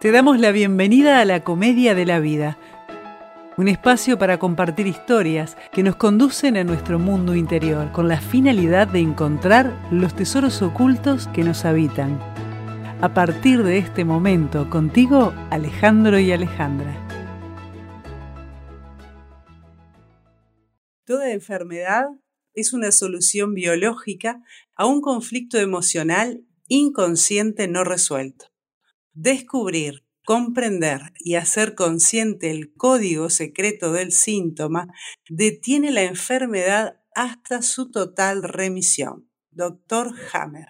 Te damos la bienvenida a la Comedia de la Vida, un espacio para compartir historias que nos conducen a nuestro mundo interior con la finalidad de encontrar los tesoros ocultos que nos habitan. A partir de este momento, contigo, Alejandro y Alejandra. Toda enfermedad es una solución biológica a un conflicto emocional inconsciente no resuelto. Descubrir, comprender y hacer consciente el código secreto del síntoma detiene la enfermedad hasta su total remisión. Doctor Hammer.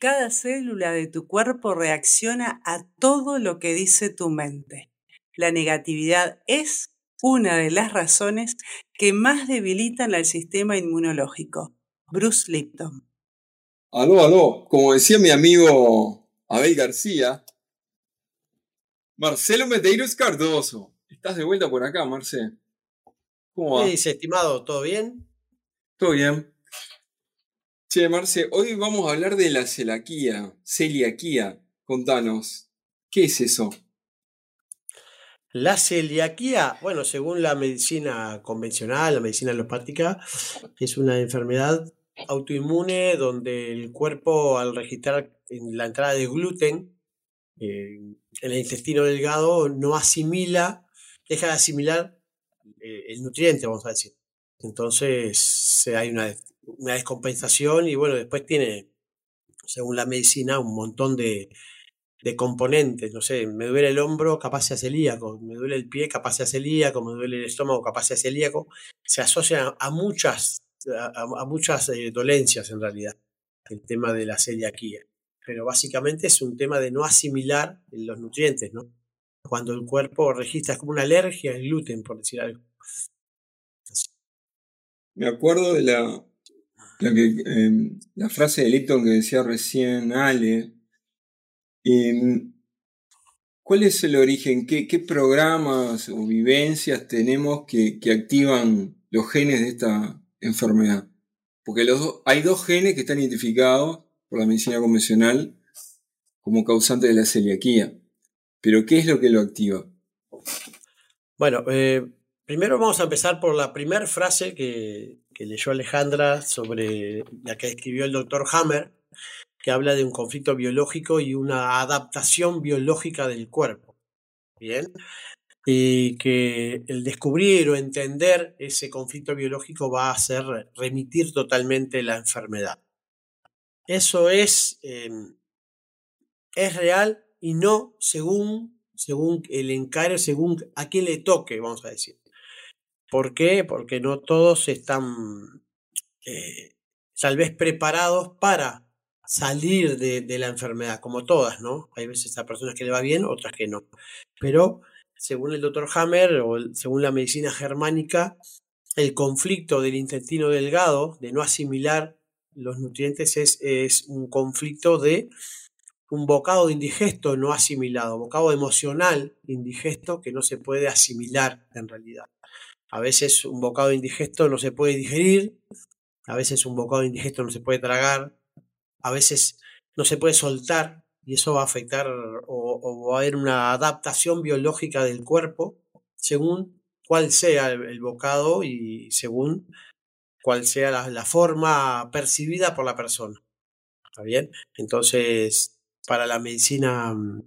Cada célula de tu cuerpo reacciona a todo lo que dice tu mente. La negatividad es una de las razones que más debilitan al sistema inmunológico. Bruce Lipton. Aló, aló. Como decía mi amigo Abel García. Marcelo Medeiros Cardoso. Estás de vuelta por acá, Marce. ¿Cómo va? ¿Qué dice, estimado? ¿Todo bien? Todo bien. Che, Marce, hoy vamos a hablar de la celiaquía. Celiaquía. Contanos, ¿qué es eso? La celiaquía, bueno, según la medicina convencional, la medicina alopática, es una enfermedad autoinmune donde el cuerpo al registrar la entrada de gluten eh, en el intestino delgado no asimila, deja de asimilar eh, el nutriente, vamos a decir. Entonces hay una, una, descompensación y bueno, después tiene, según la medicina, un montón de, de componentes. No sé, me duele el hombro, capaz sea celíaco, me duele el pie, capaz sea celíaco, me duele el estómago, capaz sea celíaco. Se asocia a muchas a, muchas eh, dolencias en realidad, el tema de la celiaquía. Pero básicamente es un tema de no asimilar los nutrientes, ¿no? Cuando el cuerpo registra, como una alergia al gluten, por decir algo. Me acuerdo de la, la, em, frase de Lipton que decía recién Ale. Em, ¿Cuál es el origen? ¿Qué, ¿Qué, programas o vivencias tenemos que, que activan los genes de esta, enfermedad. Porque los hay dos genes que están identificados por la medicina convencional como causantes de la celiaquía. Pero ¿qué es lo que lo activa? Bueno, eh, primero vamos a empezar por la primera frase que, que leyó Alejandra sobre la que escribió el doctor Hammer, que habla de un conflicto biológico y una adaptación biológica del cuerpo. Bien, y que el descubrir o entender ese conflicto biológico va a hacer remitir totalmente la enfermedad. Eso es, em, es real y no según, según el encargo, según a quién le toque, vamos a decir. ¿Por qué? Porque no todos están eh, tal vez preparados para salir de, de, la enfermedad, como todas, ¿no? Hay veces a personas que le va bien, otras que no. Pero según el doctor Hammer o según la medicina germánica, el conflicto del intestino delgado, de no asimilar los nutrientes, es, un conflicto de un bocado indigesto no asimilado, bocado emocional indigesto que no se puede asimilar en realidad. A veces un bocado indigesto no se puede digerir, a veces un bocado indigesto no se puede tragar, a veces no se puede soltar y eso va a afectar o, va a haber una adaptación biológica del cuerpo según cuál sea el, bocado y según cuál sea la, forma percibida por la persona. ¿Está bien? Entonces, para la medicina mm,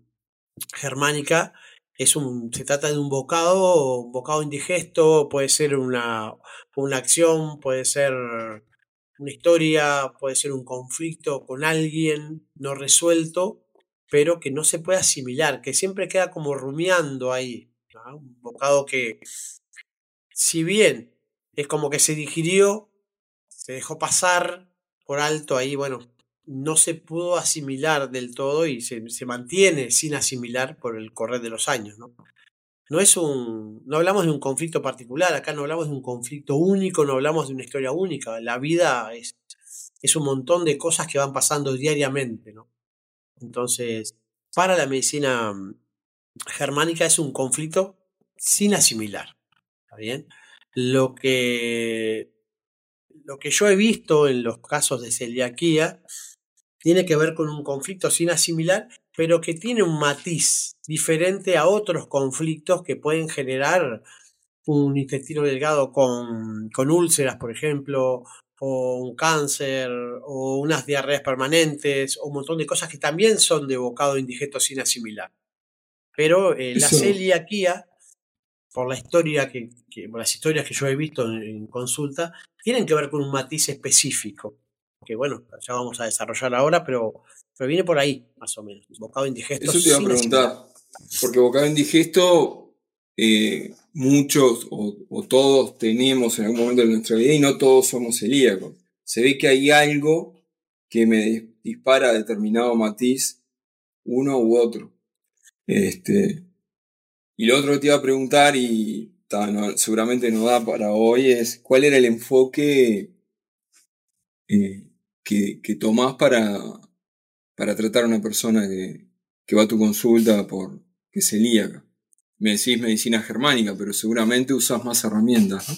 germánica, es un, se trata de un bocado, un bocado indigesto, puede ser una, una acción, puede ser una historia, puede ser un conflicto con alguien no resuelto pero que no se puede asimilar, que siempre queda como rumiando ahí. Un bocado que, si bien es como que se digirió, se dejó pasar por alto ahí, bueno, no se pudo asimilar del todo y se, se mantiene sin asimilar por el correr de los años, ¿no? No es un, no hablamos de un conflicto particular, acá no hablamos de un conflicto único, no hablamos de una historia única. La vida es, es un montón de cosas que van pasando diariamente, ¿no? Entonces, para la medicina mm, germánica es un conflicto sin asimilar. ¿Está bien? Lo que, lo que yo he visto en los casos de celiaquía tiene que ver con un conflicto sin asimilar, pero que tiene un matiz diferente a otros conflictos que pueden generar un intestino delgado con, con úlceras, por ejemplo, o un cáncer, o unas diarreas permanentes, o un montón de cosas que también son de bocado indigesto sin asimilar. Pero eh, la celiaquía, por la historia que, por las historias que yo he visto en, consulta, tienen que ver con un matiz específico. Que bueno, ya vamos a desarrollar ahora, pero, pero viene por ahí, más o menos. Bocado indigesto. Eso te iba a preguntar. Porque bocado indigesto, eh, muchos o, todos tenemos en algún momento de nuestra vida y no todos somos celíacos. Se ve que hay algo que me dispara determinado matiz, uno u otro. Este, y lo otro que te iba a preguntar, y seguramente no da para hoy, es cuál era el enfoque eh, que, que, tomás para, para tratar a una persona que, que va a tu consulta por que es celíaca me decís medicina germánica, pero seguramente usas más herramientas, ¿no?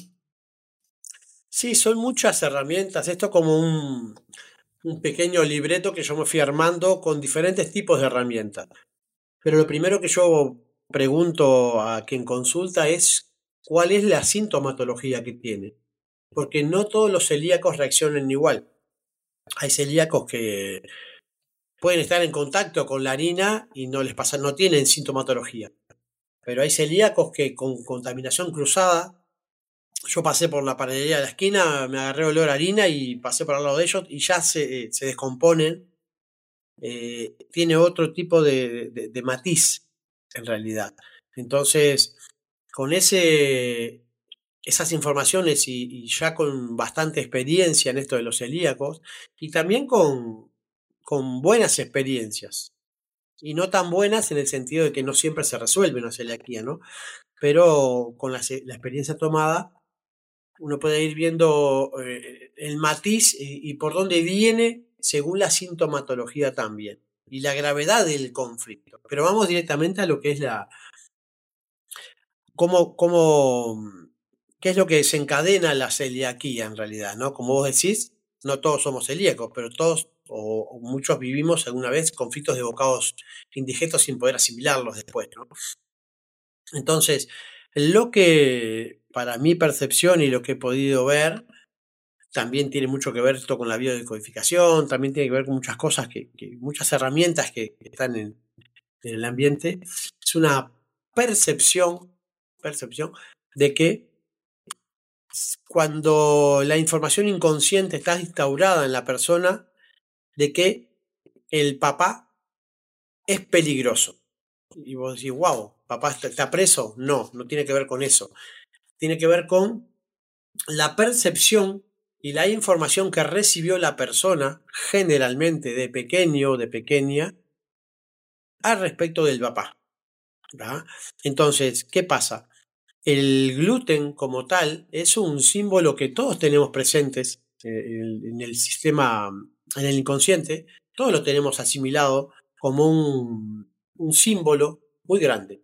Sí, son muchas herramientas. Esto como un, pequeño libreto que yo me fui armando con diferentes tipos de herramientas. Pero lo primero que yo pregunto a quien consulta es cuál es la sintomatología que tiene. Porque no todos los celíacos reaccionan igual. Hay celíacos que pueden estar en contacto con la harina y no les pasa, no tienen sintomatología. Pero hay celíacos que con contaminación cruzada, yo pasé por la panadería de la esquina, me agarré olor a harina y pasé por al lado de ellos y ya se, se descomponen. Eh, tiene otro tipo de, matiz en realidad. Entonces, con ese, esas informaciones y, ya con bastante experiencia en esto de los celíacos y también con, con buenas experiencias, y no tan buenas en el sentido de que no siempre se resuelve una celiaquía, ¿no? Pero con la, experiencia tomada, uno puede ir viendo eh, el matiz y, por dónde viene según la sintomatología también y la gravedad del conflicto. Pero vamos directamente a lo que es la... Cómo, cómo, ¿Qué es lo que desencadena la celiaquía en realidad? ¿no? Como vos decís, no todos somos celíacos, pero todos o, muchos vivimos alguna vez conflictos de bocados indigestos sin poder asimilarlos después. ¿no? Entonces, lo que para mi percepción y lo que he podido ver, también tiene mucho que ver esto con la biodecodificación, también tiene que ver con muchas cosas, que, muchas herramientas que, están en, en, el ambiente. Es una percepción, percepción de que cuando la información inconsciente está instaurada en la persona, de que el papá es peligroso. Y vos decís, wow, papá está preso. No, no tiene que ver con eso. Tiene que ver con la percepción y la información que recibió la persona, generalmente de pequeño o de pequeña, al respecto del papá. Entonces, ¿qué pasa? El gluten como tal es un símbolo que todos tenemos presentes eh, en el sistema en el inconsciente, todo lo tenemos asimilado como un, símbolo muy grande.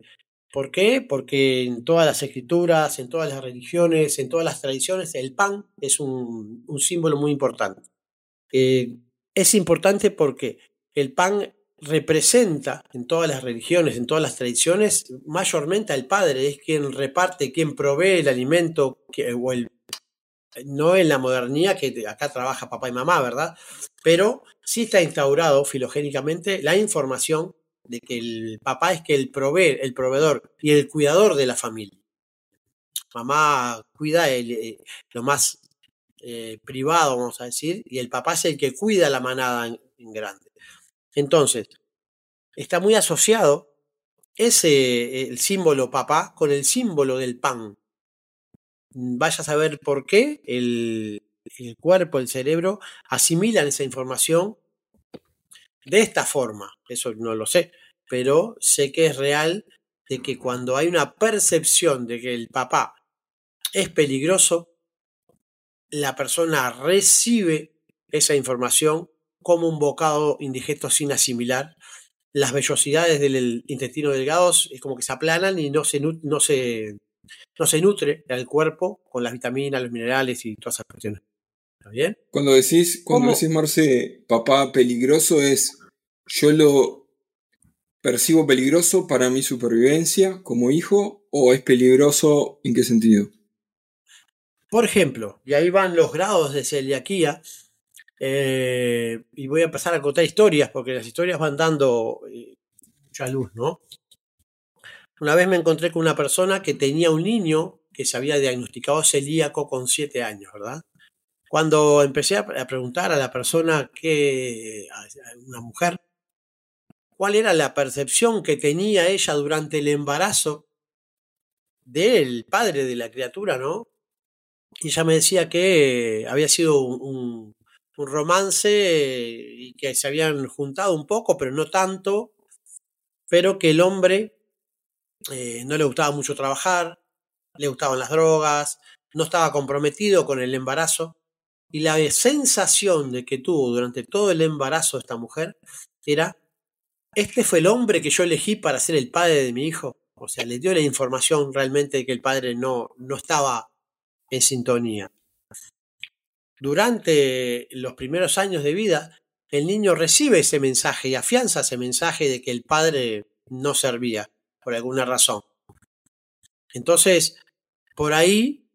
¿Por qué? Porque en todas las escrituras, en todas las religiones, en todas las tradiciones, el pan es un, símbolo muy importante. Eh, es importante porque el pan representa en todas las religiones, en todas las tradiciones, mayormente al padre, es quien reparte, quien provee el alimento o el no en la modernidad que acá trabaja papá y mamá, ¿verdad? Pero sí está instaurado filogénicamente la información de que el papá es que el provee, el proveedor y el cuidador de la familia. Mamá cuida eh, lo más eh, privado, vamos a decir, y el papá es el que cuida la manada en, grande. Entonces, está muy asociado ese el símbolo papá con el símbolo del pan. Vaya a saber por qué el, cuerpo, el cerebro, asimilan esa información de esta forma. Eso no lo sé, pero sé que es real de que cuando hay una percepción de que el papá es peligroso, la persona recibe esa información como un bocado indigesto sin asimilar. Las vellosidades del intestino delgado es como que se aplanan y no se, no se, no se nutre al cuerpo con las vitaminas, los minerales y todas esas cuestiones. ¿Está bien? Cuando decís, cuando ¿Cómo? decís, Marce, papá peligroso es, yo lo percibo peligroso para mi supervivencia como hijo o es peligroso en qué sentido? Por ejemplo, y ahí van los grados de celiaquía, eh, y voy a empezar a contar historias, porque las historias van dando eh, mucha luz, ¿no? Una vez me encontré con una persona que tenía un niño que se había diagnosticado celíaco con 7 años, ¿verdad? Cuando empecé a, preguntar a la persona que, a una mujer, cuál era la percepción que tenía ella durante el embarazo del padre de la criatura, ¿no? Y ella me decía que había sido un, un- un romance eh, y que se habían juntado un poco, pero no tanto, pero que el hombre eh, no le gustaba mucho trabajar, le gustaban las drogas, no estaba comprometido con el embarazo y la sensación de que tuvo durante todo el embarazo esta mujer era, este fue el hombre que yo elegí para ser el padre de mi hijo. O sea, le dio la información realmente de que el padre no, no estaba en sintonía. Durante los primeros años de vida, el niño recibe ese mensaje y afianza ese mensaje de que el padre no servía por alguna razón. Entonces, por ahí,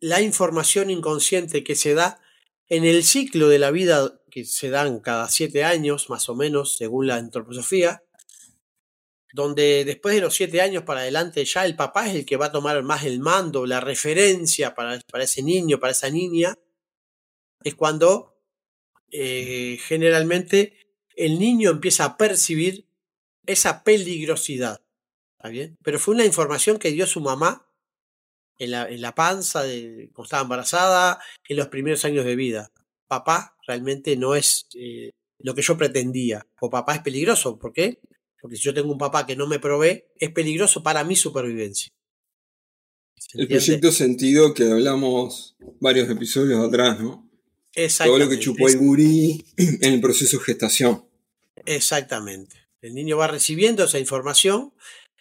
la información inconsciente que se da en el ciclo de la vida que se dan cada siete años, más o menos, según la antroposofía, donde después de los siete años para adelante ya el papá es el que va a tomar más el mando, la referencia para, para ese niño, para esa niña, es cuando eh, generalmente el niño empieza a percibir esa peligrosidad. ¿Está bien? Pero fue una información que dio su mamá en la, en la panza, de, cuando estaba embarazada, en los primeros años de vida. Papá realmente no es eh, lo que yo pretendía. O papá es peligroso. ¿Por qué? Porque si yo tengo un papá que no me provee, es peligroso para mi supervivencia. ¿Se El proyecto sentido que hablamos varios episodios atrás, ¿no? Todo lo que chupó el gurí en el proceso de gestación. Exactamente. El niño va recibiendo esa información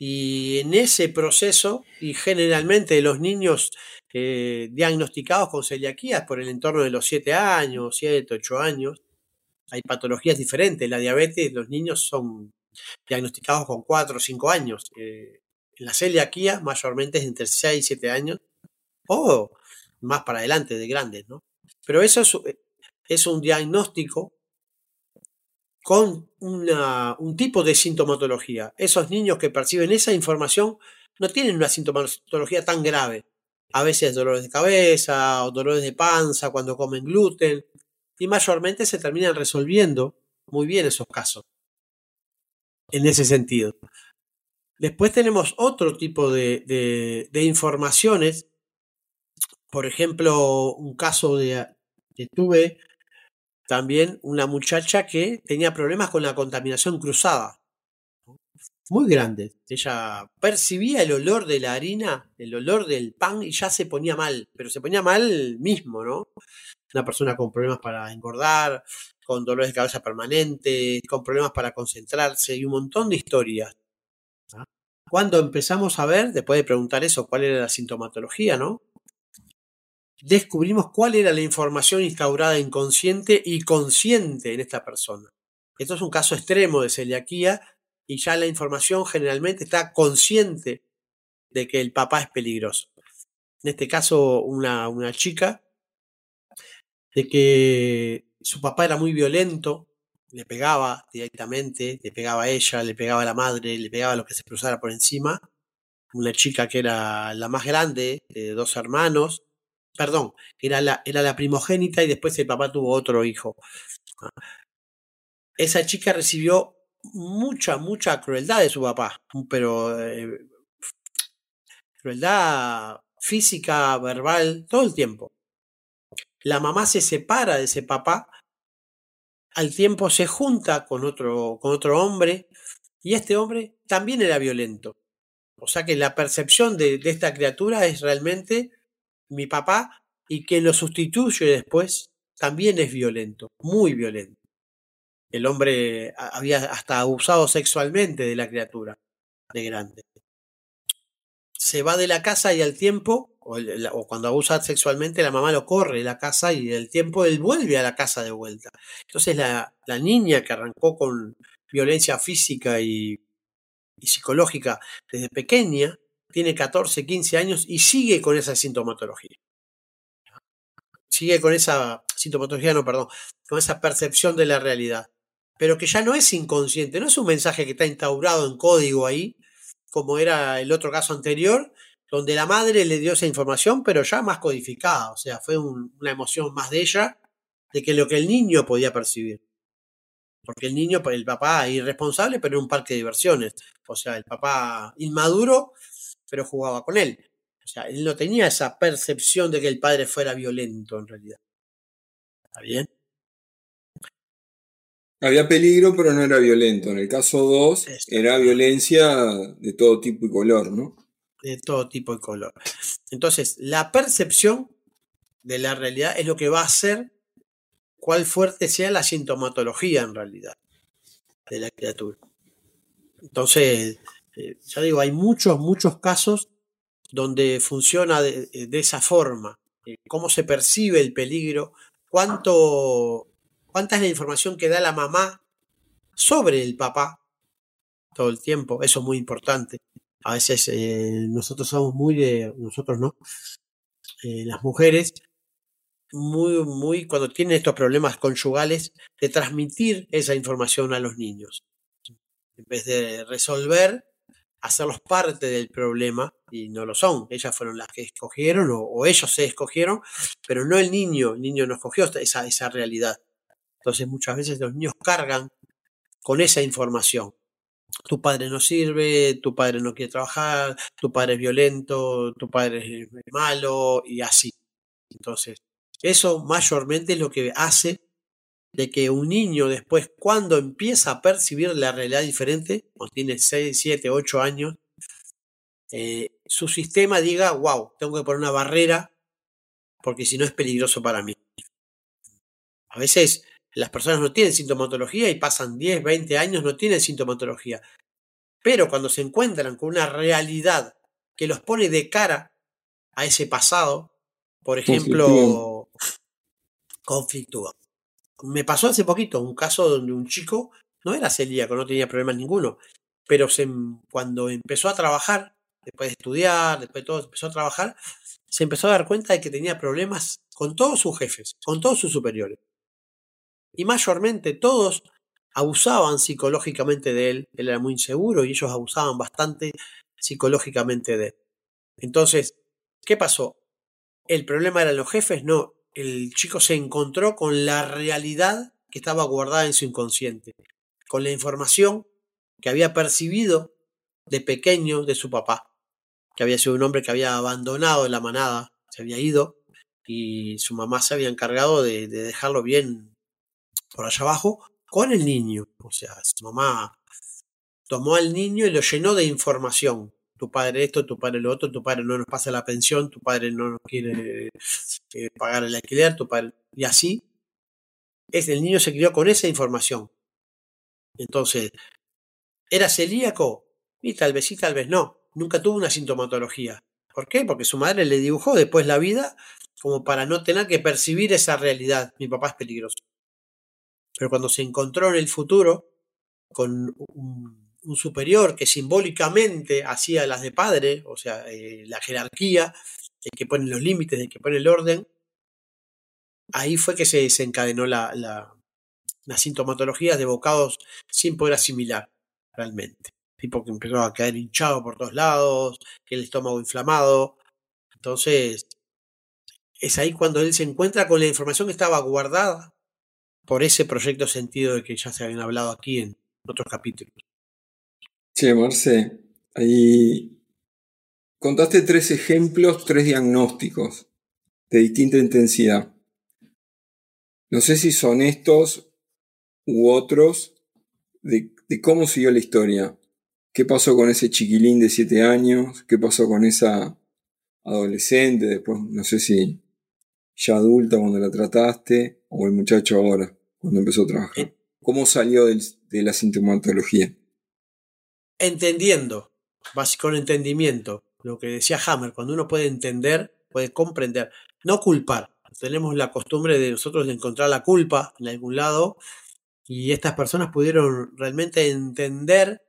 y en ese proceso, y generalmente los niños eh, diagnosticados con celiaquía por el entorno de los 7 años, 7, 8 años, hay patologías diferentes. La diabetes, los niños son diagnosticados con 4 o 5 años. Eh, la celiaquía mayormente es entre 6 y 7 años o más para adelante de grandes, ¿no? Pero eso es, es un diagnóstico con una, un tipo de sintomatología. Esos niños que perciben esa información no tienen una sintomatología tan grave. A veces dolores de cabeza o dolores de panza cuando comen gluten. Y mayormente se terminan resolviendo muy bien esos casos. En ese sentido. Después tenemos otro tipo de, de, de informaciones. Por ejemplo, un caso de, que tuve también una muchacha que tenía problemas con la contaminación cruzada. Muy grande. Ella percibía el olor de la harina, el olor del pan y ya se ponía mal, pero se ponía mal mismo, ¿no? Una persona con problemas para engordar, con dolores de cabeza permanentes, con problemas para concentrarse y un montón de historias. ¿Ah? Cuando empezamos a ver, después de preguntar eso, cuál era la sintomatología, ¿no? Descubrimos cuál era la información instaurada inconsciente y consciente en esta persona. Esto es un caso extremo de celiaquía y ya la información generalmente está consciente de que el papá es peligroso. En este caso, una, una chica de que su papá era muy violento, le pegaba directamente, le pegaba a ella, le pegaba a la madre, le pegaba a lo que se cruzara por encima. Una chica que era la más grande de dos hermanos, perdón, era la, era la primogénita y después el papá tuvo otro hijo. Esa chica recibió mucha, mucha crueldad de su papá, pero eh, crueldad física, verbal, todo el tiempo. La mamá se separa de ese papá, al tiempo se junta con otro, con otro hombre y este hombre también era violento. O sea que la percepción de esta criatura es realmente mi papá y que lo sustituye después también es violento, muy violento. El hombre había hasta abusado sexualmente de la criatura de grande. se va de la casa y al tiempo, o, cuando abusa sexualmente, la mamá lo corre de la casa y al tiempo él vuelve a la casa de vuelta. Entonces la, la niña que arrancó con violencia física y, y psicológica desde pequeña, tiene 14, 15 años y sigue con esa sintomatología. Sigue con esa sintomatología, no, perdón, con esa percepción de la realidad. Pero que ya no es inconsciente, no es un mensaje que está instaurado en código ahí, como era el otro caso anterior, donde la madre le dio esa información, pero ya más codificada. O sea, fue una emoción más de ella de que lo que el niño podía percibir. Porque el niño, el papá irresponsable, pero en un parque de diversiones. O sea, el papá inmaduro, pero jugaba con él. O sea, él no tenía esa percepción de que el padre fuera violento en realidad. ¿Está bien? Había peligro, pero no era violento. En el caso 2, era violencia de todo tipo y color, ¿no? De todo tipo y color. Entonces, la percepción de la realidad es lo que va a hacer cuál fuerte sea la sintomatología en realidad de la criatura. Entonces, eh, ya digo, hay muchos, muchos casos donde funciona de, esa forma. Eh, cómo se percibe el peligro, cuánto cuánta es la información que da la mamá sobre el papá todo el tiempo. Eso es muy importante. A veces eh, nosotros somos muy de, nosotros no, eh, las mujeres, muy, muy, cuando tienen estos problemas conyugales, de transmitir esa información a los niños. En vez de resolver, hacerlos parte del problema, y no lo son. Ellas fueron las que escogieron, o, ellos se escogieron, pero no el niño. El niño no escogió esa, esa realidad. Entonces muchas veces los niños cargan con esa información. Tu padre no sirve, tu padre no quiere trabajar, tu padre es violento, tu padre es malo y así. Entonces, eso mayormente es lo que hace de que un niño después, cuando empieza a percibir la realidad diferente, cuando tiene 6, 7, 8 años, eh, su sistema diga, wow, tengo que poner una barrera porque si no es peligroso para mí. A veces las personas no tienen sintomatología y pasan 10, 20 años, no tienen sintomatología. Pero cuando se encuentran con una realidad que los pone de cara a ese pasado, por ejemplo, conflictúa. Me pasó hace poquito un caso donde un chico no era celíaco, no tenía problemas ninguno, pero se, cuando empezó a trabajar, después de estudiar, después de todo, empezó a trabajar, se empezó a dar cuenta de que tenía problemas con todos sus jefes, con todos sus superiores y mayormente todos abusaban psicológicamente de él, él era muy inseguro y ellos abusaban bastante psicológicamente de él. Entonces, ¿qué pasó? ¿El problema eran los jefes? No, el chico se encontró con la realidad que estaba guardada en su inconsciente, con la información que había percibido de pequeño de su papá, que había sido un hombre que había abandonado la manada, se había ido y su mamá se había encargado de, de dejarlo bien por allá abajo con el niño. O sea, su mamá tomó al niño y lo llenó de información. Tu padre esto, tu padre lo otro, tu padre no nos pasa la pensión, tu padre no nos quiere eh, pagar el alquiler, tu padre... Y así, es, el niño se crió con esa información. Entonces, ¿era celíaco? Y tal vez sí, tal vez no. Nunca tuvo una sintomatología. ¿Por qué? Porque su madre le dibujó después la vida como para no tener que percibir esa realidad. Mi papá es peligroso. Pero cuando se encontró en el futuro con un, superior que simbólicamente hacía las de padre, o sea, eh, la jerarquía, el que pone los límites, el que pone el orden, ahí fue que se desencadenó la, la, las sintomatologías de bocados sin poder asimilar realmente. Tipo que empezó a caer hinchado por todos lados, el estómago inflamado. Entonces, es ahí cuando él se encuentra con la información que estaba guardada por ese proyecto sentido de que ya se habían hablado aquí en otros capítulos. Sí, Marce, ahí contaste tres ejemplos, tres diagnósticos de distinta intensidad. No sé si son estos u otros de, de cómo siguió la historia. ¿Qué pasó con ese chiquilín de siete años? ¿Qué pasó con esa adolescente? Después, no sé si ya adulta cuando la trataste o el muchacho ahora cuando empezó a trabajar? Eh. ¿Cómo salió de la sintomatología? Entendiendo, con entendimiento. lo que decía Hammer, cuando uno puede entender, puede comprender, no culpar. Tenemos la costumbre de nosotros de encontrar la culpa en algún lado y estas personas pudieron realmente entender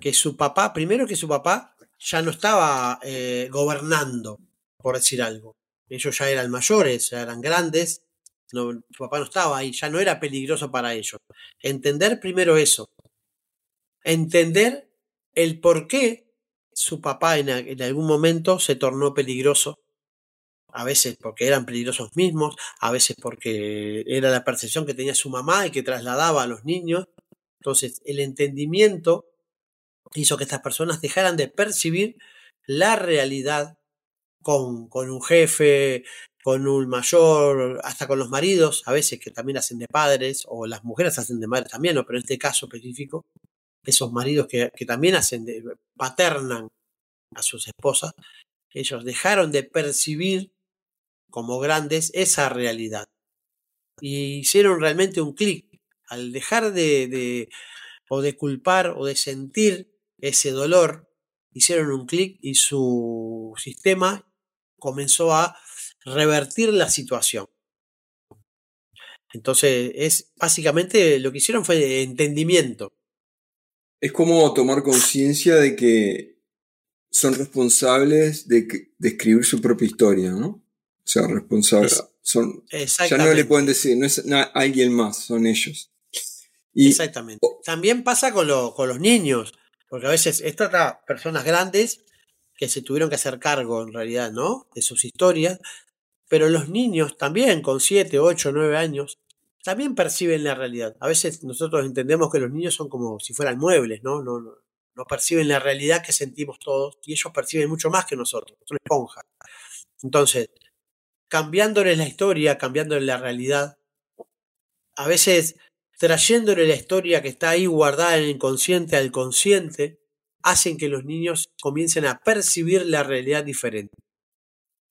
que su papá, primero que su papá ya no estaba eh, gobernando, por decir algo. Ellos ya eran mayores, ya eran grandes, no, su papá no estaba ahí, ya no era peligroso para ellos. Entender primero eso. Entender el por qué su papá en, algún momento se tornó peligroso a veces porque eran peligrosos mismos, a veces porque era la percepción que tenía su mamá y que trasladaba a los niños. Entonces, el entendimiento hizo que estas personas dejaran de percibir la realidad con, con un jefe, con un mayor, hasta con los maridos, a veces que también hacen de padres, o las mujeres hacen de madres también, pero en este caso específico, esos maridos que, que también hacen paternan a sus esposas, ellos dejaron de percibir como grandes esa realidad. Y hicieron realmente un clic al dejar de, de, o de culpar o de sentir ese dolor, hicieron un clic y su sistema comenzó a revertir la situación. Entonces, es básicamente lo que hicieron fue entendimiento. Es como tomar conciencia de que son responsables de, de, escribir su propia historia, ¿no? O sea, responsables. Son, ya no le pueden decir, no es alguien más, son ellos. Y, Exactamente. También pasa con, lo, con los niños, porque a veces estas personas grandes que se tuvieron que hacer cargo en realidad, ¿no? De sus historias, pero los niños también con 7, 8, 9 años también perciben la realidad. A veces nosotros entendemos que los niños son como si fueran muebles, ¿no? No, no, no perciben la realidad que sentimos todos y ellos perciben mucho más que nosotros, son esponjas. Entonces, cambiándole la historia, cambiándole la realidad, a veces trayéndole la historia que está ahí guardada en el inconsciente al consciente, hacen que los niños comiencen a percibir la realidad diferente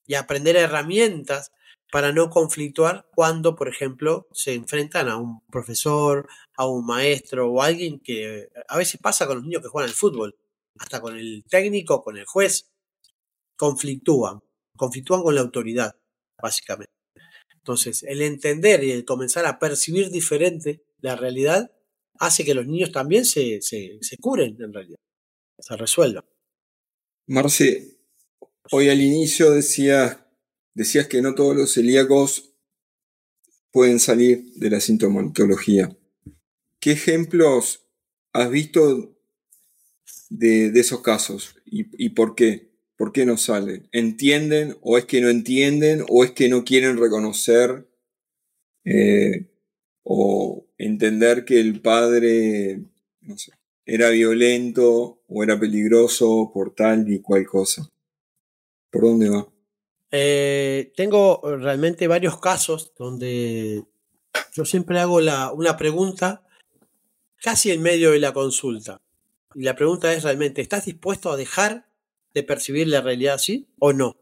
y aprender herramientas para no conflictuar cuando, por ejemplo, se enfrentan a un profesor, a un maestro o alguien que a veces pasa con los niños que juegan al fútbol, hasta con el técnico, con el juez, conflictúan, conflictúan con la autoridad básicamente. Entonces, el entender y el comenzar a percibir diferente la realidad hace que los niños también se, se, se curen en realidad, se resuelvan. Marce, hoy al inicio decías, decías que no todos los celíacos pueden salir de la sintomatología. ¿Qué ejemplos has visto de, esos casos y, y por qué? ¿Por qué no salen? ¿Entienden o es que no entienden o es que no quieren reconocer eh, o entender que el padre, no sé, era violento o era peligroso por tal y cual cosa? ¿Por dónde va? Eh, tengo realmente varios casos donde yo siempre hago la, una pregunta casi en medio de la consulta. Y la pregunta es realmente, ¿estás dispuesto a dejar de percibir la realidad así o no.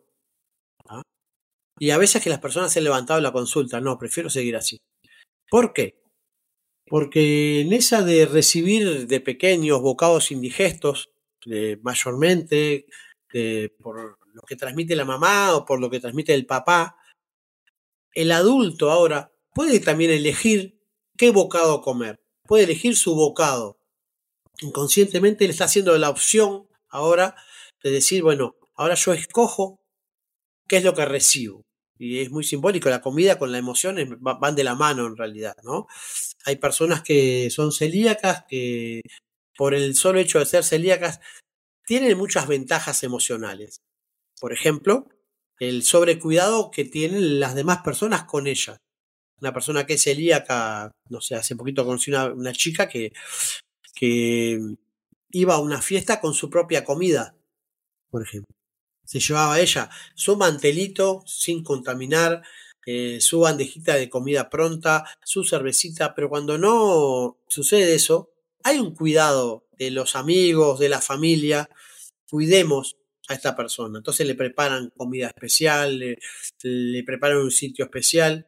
¿Ah? Y a veces que las personas se han levantado la consulta, no, prefiero seguir así. ¿Por qué? Porque en esa de recibir de pequeños bocados indigestos, mayormente por lo que transmite la mamá o por lo que transmite el papá, el adulto ahora puede también elegir qué bocado comer, puede elegir su bocado. Inconscientemente le está haciendo la opción ahora de decir, bueno, ahora yo escojo qué es lo que recibo. Y es muy simbólico, la comida con la emoción van de la mano en realidad, ¿no? Hay personas que son celíacas que por el solo hecho de ser celíacas tienen muchas ventajas emocionales. Por ejemplo, el sobrecuidado que tienen las demás personas con ellas. Una persona que es celíaca, no sé, hace poquito conocí una, una chica que, que iba a una fiesta con su propia comida por ejemplo. Se llevaba ella su mantelito sin contaminar, eh, su bandejita de comida pronta, su cervecita, pero cuando no sucede eso, hay un cuidado de los amigos, de la familia, cuidemos a esta persona. Entonces le preparan comida especial, le, le preparan un sitio especial.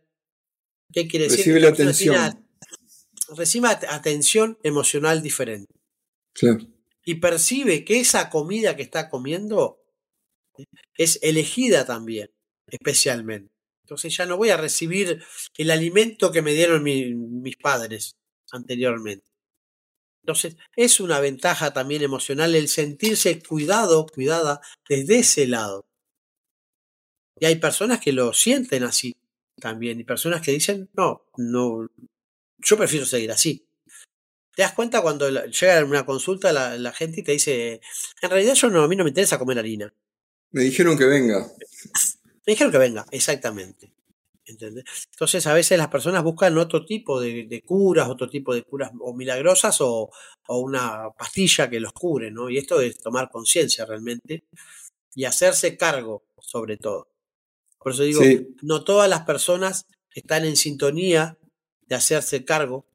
¿Qué quiere decir? Recibe la atención. Recibe atención emocional diferente. Claro y percibe que esa comida que está comiendo Es elegida también, especialmente. Entonces ya no voy a recibir el alimento que me dieron mis padres anteriormente. Entonces, es una ventaja también emocional el sentirse cuidado, cuidada desde ese lado. Y hay personas que lo sienten así también, y personas que dicen, no, no, yo prefiero seguir así. Te das cuenta cuando llega una consulta la, la, gente y te dice, en realidad yo no, a mí no me interesa comer harina. Me dijeron que venga. Me dijeron que venga, exactamente. Entonces a veces las personas buscan otro tipo de, curas, otro tipo de curas o milagrosas o, una pastilla que los cure, ¿no? Y esto es tomar conciencia realmente y hacerse cargo sobre todo. Por eso digo, no todas las personas están en sintonía de hacerse cargo.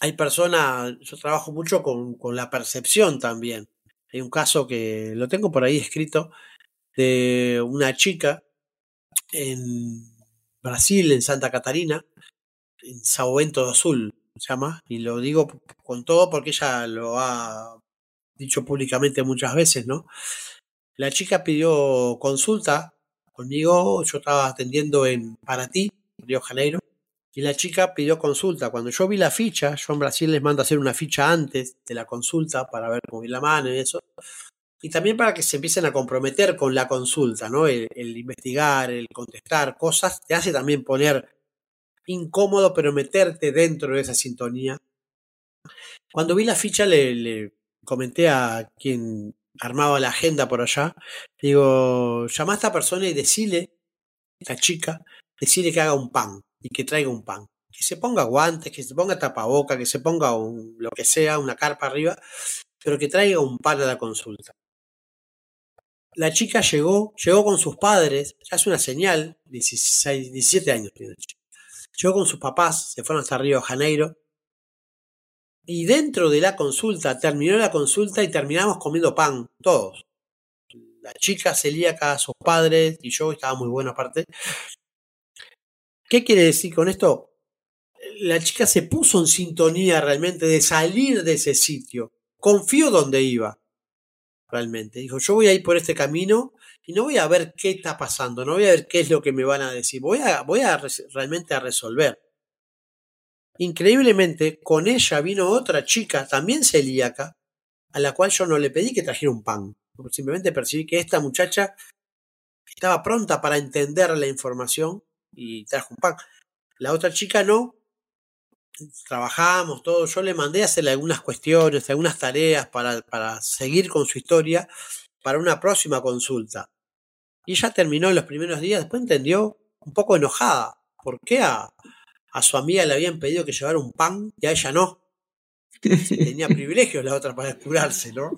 Hay personas, yo trabajo mucho con, con la percepción también. Hay un caso que lo tengo por ahí escrito de una chica en Brasil, en Santa Catarina, en Sao Bento do Sul, se llama, y lo digo con todo porque ella lo ha dicho públicamente muchas veces, ¿no? La chica pidió consulta conmigo, yo estaba atendiendo en Paraty, Río Janeiro, y la chica pidió consulta. Cuando yo vi la ficha, yo en Brasil les mando a hacer una ficha antes de la consulta para ver cómo vi la mano y eso y también para que se empiecen a comprometer con la consulta, ¿no? El, investigar, el contestar cosas, te hace también poner incómodo, pero meterte dentro de esa sintonía. Cuando vi la ficha le, comenté a quien armaba la agenda por allá, digo, llama a esta persona y decile, esta chica, decile que haga un pan y que traiga un pan. Que se ponga guantes, que se ponga tapaboca, que se ponga un, lo que sea, una carpa arriba, pero que traiga un pan a la consulta la chica llegó, llegó con sus padres, ya una señal, 16, 17 años tiene Llegó con sus papás, se fueron hasta Río de Janeiro. Y dentro de la consulta, terminó la consulta y terminamos comiendo pan, todos. La chica celíaca, sus padres y yo, estaba muy buena aparte. ¿Qué quiere decir con esto? La chica se puso en sintonía realmente de salir de ese sitio. Confió donde iba realmente. Dijo, yo voy a ir por este camino y no voy a ver qué está pasando, no voy a ver qué es lo que me van a decir, voy a, voy a realmente a resolver. Increíblemente, con ella vino otra chica, también celíaca, a la cual yo no le pedí que trajera un pan. Simplemente percibí que esta muchacha estaba pronta para entender la información y trajo un pan. La otra chica no, trabajamos, todo. Yo le mandé a hacerle algunas cuestiones, algunas tareas para, para seguir con su historia para una próxima consulta. Y ella terminó en los primeros días, después entendió un poco enojada. ¿Por qué a, a su amiga le habían pedido que llevara un pan y a ella no? tenía privilegios la otra para curarse, ¿no?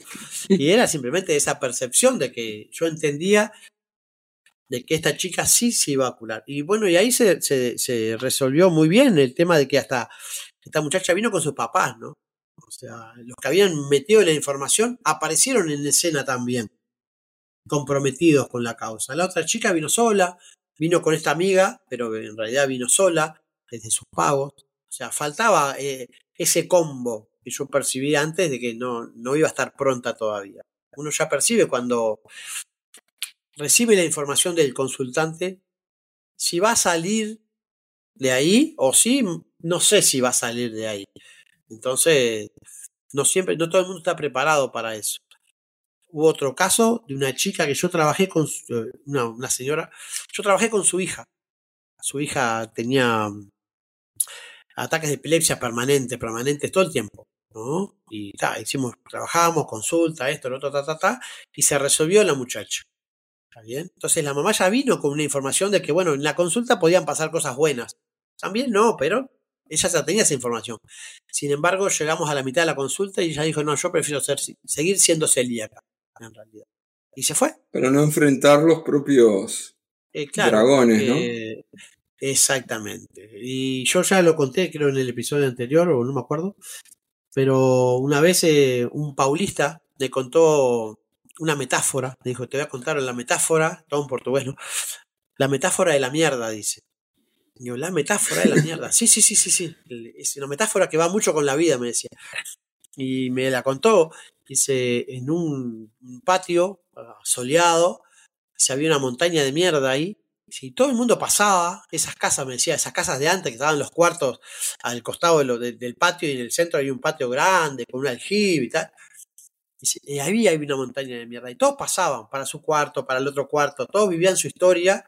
Y era simplemente esa percepción de que yo entendía de que esta chica sí se iba a curar. Y bueno, y ahí se, se, resolvió muy bien el tema de que hasta esta muchacha vino con sus papás, ¿no? O sea, los que habían metido la información aparecieron en escena también, comprometidos con la causa. La otra chica vino sola, vino con esta amiga, pero en realidad vino sola, desde sus pagos. O sea, faltaba eh, ese combo que yo percibí antes de que no, no iba a estar pronta todavía. Uno ya percibe cuando recibe la información del consultante si va a salir de ahí o si no sé si va a salir de ahí. Entonces, no siempre, no todo el mundo está preparado para eso. Hubo otro caso de una chica que yo trabajé con, eh, una, señora, yo trabajé con su hija. Su hija tenía mm, ataques de epilepsia permanentes, permanentes todo el tiempo. ¿no? Y hicimos, trabajamos, consulta, esto, lo otro, ta, ta, ta, y se resolvió la muchacha bien? Entonces la mamá ya vino con una información de que, bueno, en la consulta podían pasar cosas buenas. También no, pero ella ya tenía esa información. Sin embargo, llegamos a la mitad de la consulta y ella dijo, no, yo prefiero ser, seguir siendo celíaca, en realidad. Y se fue. Pero no enfrentar los propios eh, dragones, ¿no? exactamente. Y yo ya lo conté, creo, en el episodio anterior, o no me acuerdo. Pero una vez eh, un paulista le contó una metáfora, dijo, te voy a contar la metáfora, todo en portugués. La metáfora de la mierda, dice. Digo, la metáfora de la mierda. Sí, sí, sí, sí, sí. Es una metáfora que va mucho con la vida, me decía. y me la contó. Dice, en un patio ah, soleado, se había una montaña de mierda ahí. Si todo el mundo pasaba, esas casas, me decía, esas casas de antes que estaban los cuartos al costado del patio y en el centro había un patio grande con un aljibe y tal. Y ahí había una montaña de mierda. Y todos pasaban para su cuarto, para el otro cuarto, todos vivían su historia,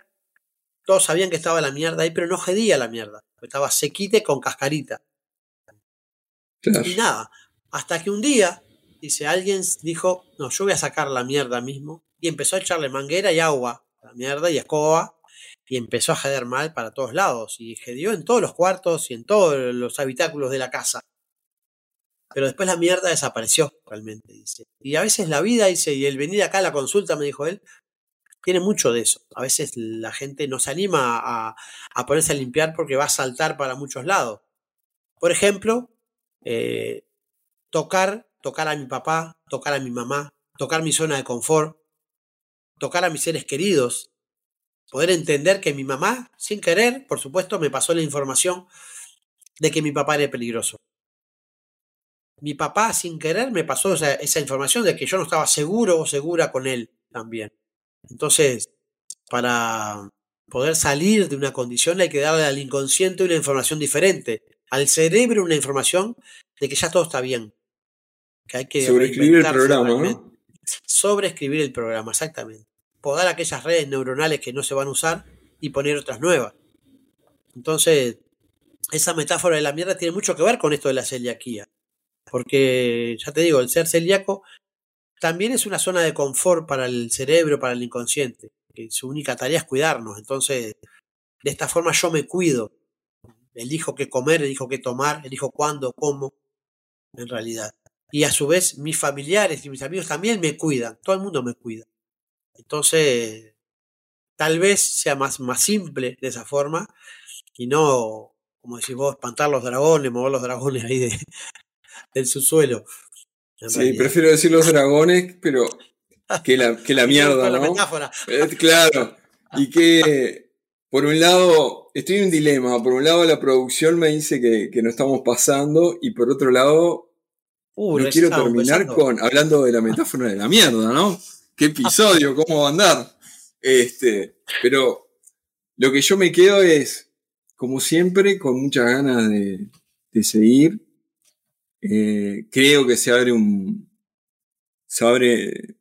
todos sabían que estaba la mierda ahí, pero no gedía la mierda. Estaba sequite con cascarita. Y nada, hasta que un día, dice, alguien dijo, no, yo voy a sacar la mierda mismo. Y empezó a echarle manguera y agua a la mierda y escoba. Y empezó a jeder mal para todos lados. Y jedió en todos los cuartos y en todos los habitáculos de la casa. Pero después la mierda desapareció realmente, dice. Y a veces la vida, dice, y el venir acá a la consulta, me dijo él, tiene mucho de eso. A veces la gente no se anima a, a ponerse a limpiar porque va a saltar para muchos lados. Por ejemplo, eh, tocar, tocar a mi papá, tocar a mi mamá, tocar mi zona de confort, tocar a mis seres queridos, poder entender que mi mamá, sin querer, por supuesto, me pasó la información de que mi papá era peligroso. Mi papá, sin querer, me pasó esa, esa información de que yo no estaba seguro o segura con él también. Entonces, para poder salir de una condición hay que darle al inconsciente una información diferente, al cerebro una información de que ya todo está bien. Que hay que sobreescribir el programa. Sobreescribir el programa, exactamente. Podar aquellas redes neuronales que no se van a usar y poner otras nuevas. Entonces, esa metáfora de la mierda tiene mucho que ver con esto de la celiaquía. Porque, ya te digo, el ser celíaco también es una zona de confort para el cerebro, para el inconsciente, que su única tarea es cuidarnos. Entonces, de esta forma yo me cuido. Elijo qué comer, elijo qué tomar, elijo cuándo, cómo, en realidad. Y a su vez, mis familiares y mis amigos también me cuidan. Todo el mundo me cuida. Entonces, tal vez sea más, más simple de esa forma y no, como decís vos, espantar los dragones, mover los dragones ahí de, del subsuelo. Sí, prefiero decir los dragones, pero que la, que la mierda, ¿no? Eh, claro. Y que, por un lado, estoy en un dilema. Por un lado, la producción me dice que, que no estamos pasando, y por otro lado, uh, no quiero terminar con hablando de la metáfora de la mierda, ¿no? ¿Qué episodio? ¿Cómo va a andar? Este, pero lo que yo me quedo es, como siempre, con muchas ganas de, de seguir eh, creo que se abre un. se abre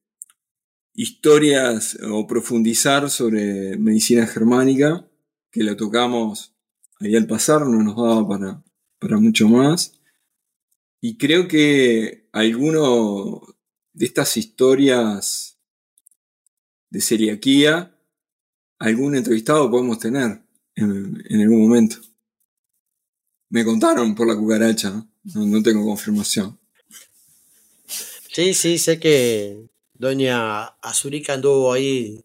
historias o profundizar sobre medicina germánica, que lo tocamos ahí al pasar, no nos daba para, para mucho más. Y creo que alguno de estas historias de celiaquía, algún entrevistado podemos tener en, en algún momento. Me contaron por la cucaracha, ¿no? No, tengo confirmación. Sí, sí, sé que Doña Azurica anduvo ahí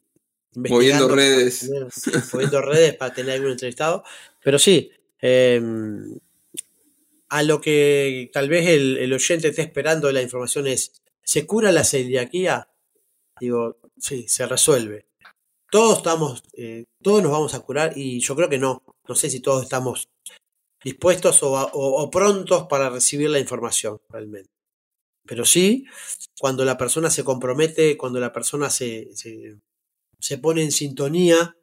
moviendo redes. moviendo redes para tener algún entrevistado. Pero sí, em, a lo que tal vez el, oyente esté esperando la información es, ¿se cura la celiaquía? Digo, sí, se resuelve. Todos estamos, eh, todos nos vamos a curar y yo creo que no. No sé si todos estamos dispuestos o, prontos para recibir la información realmente. Pero sí, cuando la persona se compromete, cuando la persona se, se, pone en sintonía,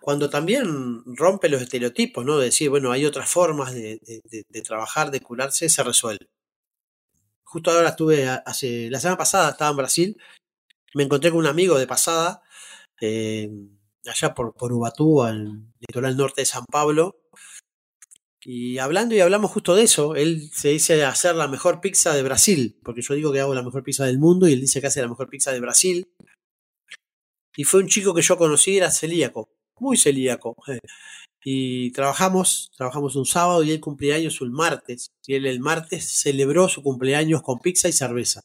cuando también rompe los estereotipos, ¿no? De decir, bueno, hay otras formas de, trabajar, de curarse, se resuelve. Justo ahora estuve, hace, la semana pasada estaba en Brasil, me encontré con un amigo de pasada, eh, allá por, por Ubatuba, en el litoral norte de San Pablo, y hablando y hablamos justo de eso, él se dice hacer la mejor pizza de Brasil, porque yo digo que hago la mejor pizza del mundo y él dice que hace la mejor pizza de Brasil. Y fue un chico que yo conocí, era celíaco, muy celíaco. Y trabajamos, trabajamos un sábado y él cumpleaños un martes. Y él el martes celebró su cumpleaños con pizza y cerveza.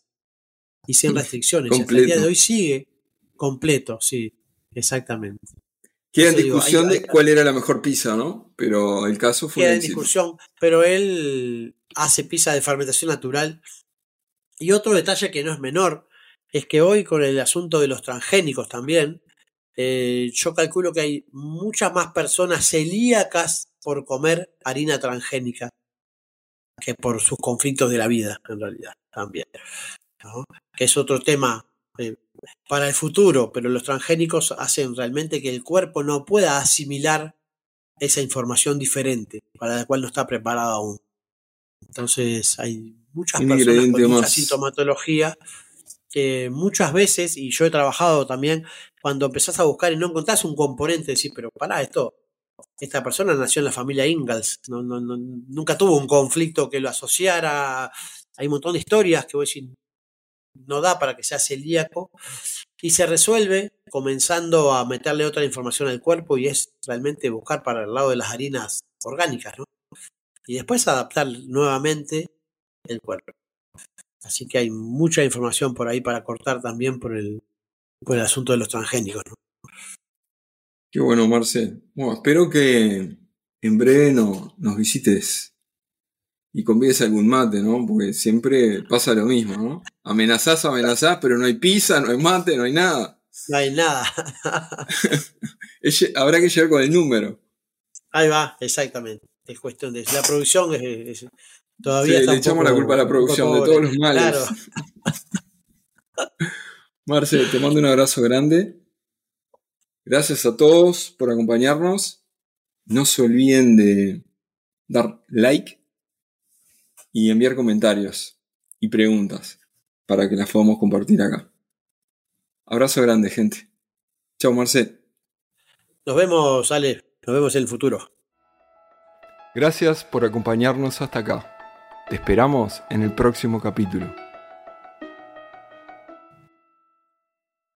Y sin restricciones. Hasta el día de hoy sigue completo, sí, exactamente. Queda en discusión de cuál era la mejor pizza, ¿no? Pero el caso fue. Queda en discusión, pero él hace pizza de fermentación natural. Y otro detalle que no es menor es que hoy, con el asunto de los transgénicos también, eh, yo calculo que hay muchas más personas celíacas por comer harina transgénica. que por sus conflictos de la vida, en realidad, también. Que es otro tema eh, para el futuro, pero los transgénicos hacen realmente que el cuerpo no pueda asimilar esa información diferente para la cual no está preparado aún. Entonces hay muchas personas con mucha sintomatología que muchas veces, y yo he trabajado también, cuando empezás a buscar y no encontrás un componente, decís, pero pará, esto, esta persona nació en la familia Ingalls, no, no, nunca tuvo un conflicto que lo asociara, hay un montón de historias que voy a decir, no da para que sea celíaco, y se resuelve comenzando a meterle otra información al cuerpo y es realmente buscar para el lado de las harinas orgánicas. Y después adaptar nuevamente el cuerpo. Así que hay mucha información por ahí para cortar también por el, por el asunto de los transgénicos. ¿no? Qué bueno, Marce. Bueno, espero que en breve no, nos visites y convides algún mate, ¿no? Porque siempre pasa lo mismo, ¿no? Amenazás, amenazás, pero no hay pizza, no hay mate, no hay nada. No hay nada. Habrá que llegar con el número. Ahí va, exactamente. Es cuestión de. La producción es, todavía. le echamos la culpa a la producción de todos los males. Claro. Marce, te mando un abrazo grande. Gracias a todos por acompañarnos. No se olviden de dar like y enviar comentarios y preguntas para que las podamos compartir acá. Abrazo grande, gente. Chao, Marce. Nos vemos, Ale. Nos vemos en el futuro. Gracias por acompañarnos hasta acá. Te esperamos en el próximo capítulo.